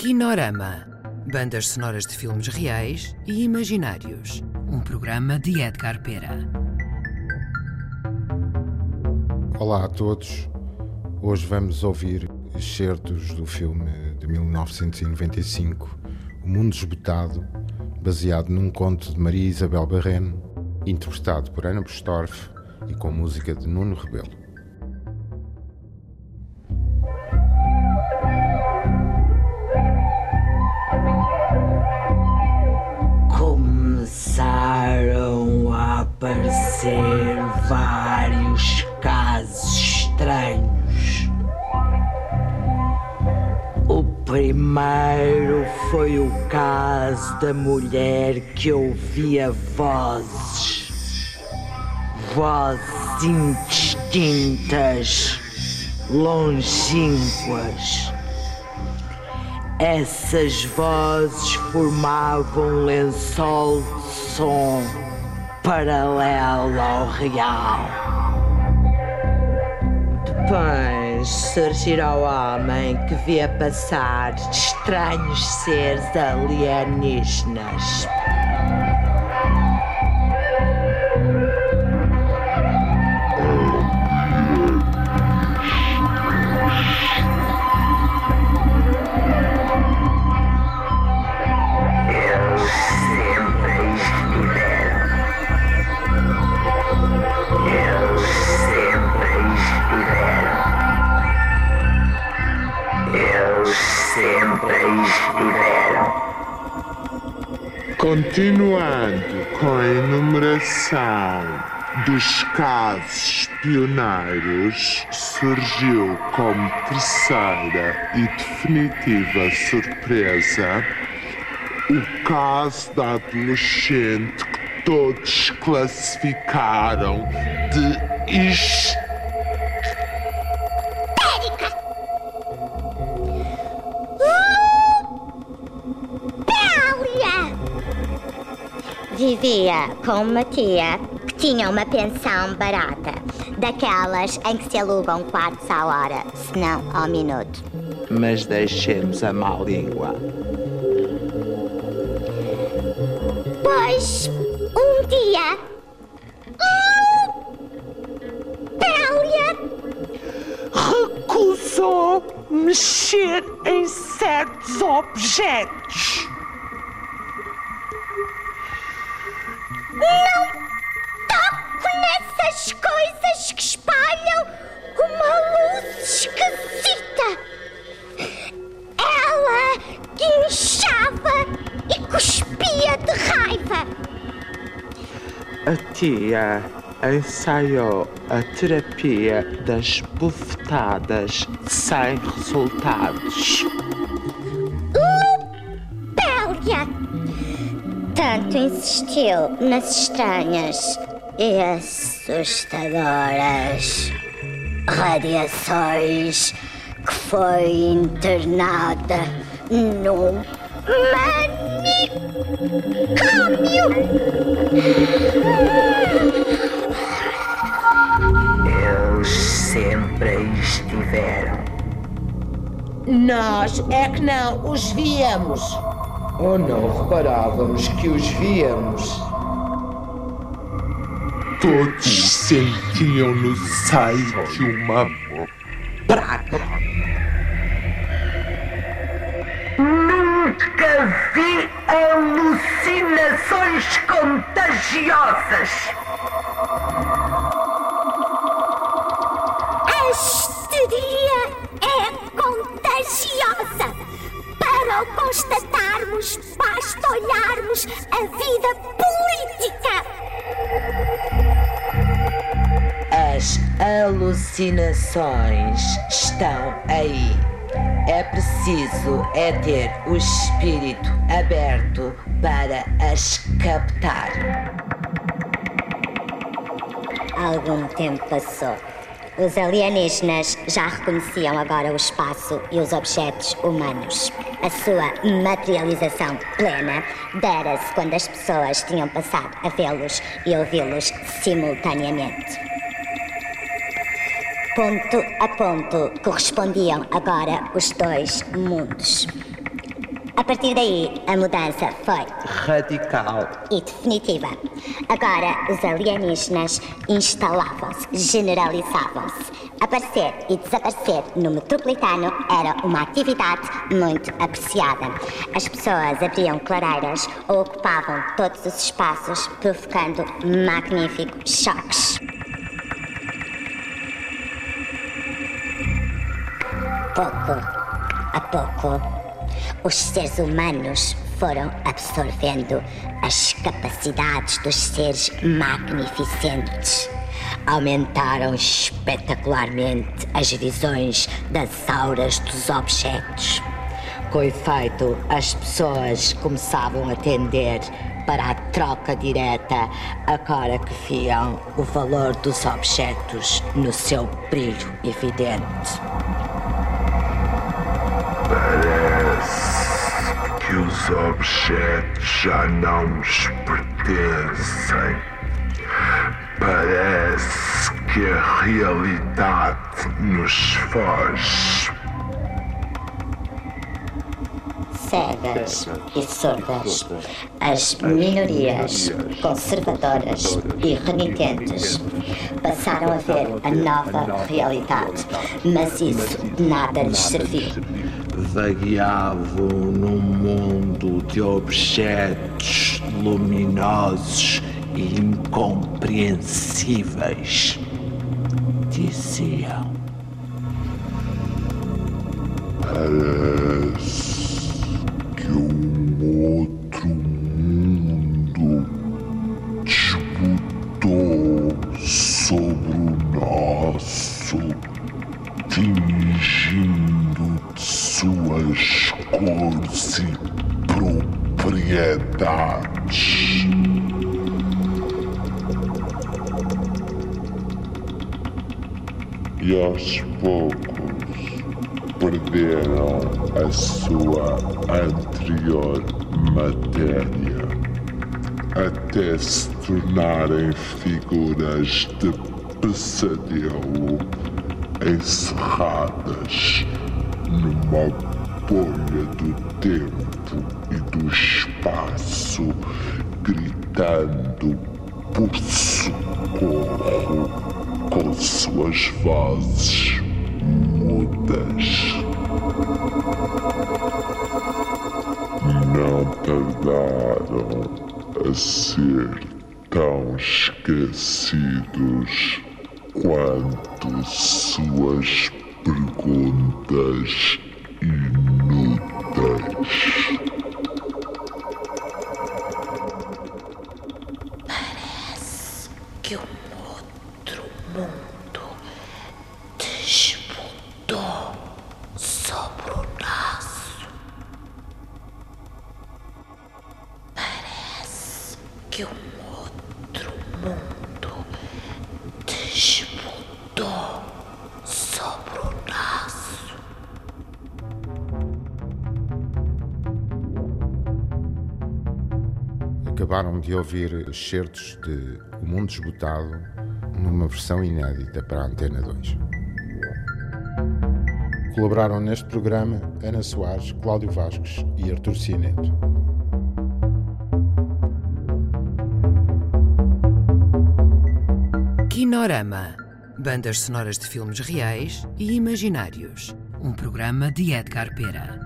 Kinorama. Bandas sonoras de filmes reais e imaginários. Um programa de Edgar Pera. Olá a todos. Hoje vamos ouvir excertos do filme de 1995, O Mundo Esbotado, baseado num conto de Maria Isabel Barreno, interpretado por Ana Bustorff e com música de Nuno Rebelo. Primeiro foi o caso da mulher que ouvia vozes. Vozes indistintas, longínquas. Essas vozes formavam um lençol de som paralelo ao real. Depois surgirá o homem que via passar estranhos seres alienígenas. Continuando com a enumeração dos casos pioneiros, surgiu como terceira e definitiva surpresa o caso da adolescente que todos classificaram de histérica. Vivia com uma tia que tinha uma pensão barata, daquelas em que se alugam quartos à hora, se não ao minuto. Mas deixemos a má língua. Pois, um dia. Pélia! Recusou mexer em certos objetos. A tia ensaiou a terapia das bufetadas sem resultados. Pélia! Tanto insistiu nas estranhas e assustadoras radiações que foi internada num manicômio. Eles sempre estiveram. Nós é que não os víamos. Ou não reparávamos que os víamos? Todos sentiam no seio uma Praga. Alucinações contagiosas. A histeria é contagiosa. Para o constatarmos, basta olharmos a vida política. As alucinações estão aí. É preciso é ter o espírito aberto para as captar. Algum tempo passou. Os alienígenas já reconheciam agora o espaço e os objetos humanos. A sua materialização plena dera-se quando as pessoas tinham passado a vê-los e ouvi-los simultaneamente. Ponto a ponto correspondiam agora os dois mundos. A partir daí, a mudança foi Radical. e definitiva. Agora, os alienígenas instalavam-se, generalizavam-se. Aparecer e desaparecer no metropolitano era uma atividade muito apreciada. As pessoas abriam clareiras ou ocupavam todos os espaços, provocando magníficos choques. Pouco a pouco, os seres humanos foram absorvendo as capacidades dos seres magnificentes. Aumentaram espetacularmente as visões das auras dos objetos. Com efeito, as pessoas começavam a tender para a troca direta, agora que viam o valor dos objetos no seu brilho evidente. Os objetos já não nos pertencem. Parece que a realidade nos foge. cegas e surdas, as minorias conservadoras e renitentes passaram a ver a nova realidade, mas isso de nada lhes serviu. Vagueavam num mundo de objetos luminosos e incompreensíveis. Diziam. Parece que um cores e propriedades. E aos poucos perderam a sua anterior matéria, até se tornarem figuras de pesadelo encerradas numa bolha do tempo e do espaço, gritando por socorro com suas vozes mudas. Não tardaram a ser tão esquecidos quanto suas perguntas. Que um outro mundo disputou sobre o nosso. Acabaram de ouvir excertos de O Mundo Esgotado numa versão inédita para a Antena 2. Colaboraram neste programa Ana Soares, Cláudio Vasques e Artur Cianeto. Kinorama. Bandas sonoras de filmes reais e imaginários. Um programa de Edgar Pera.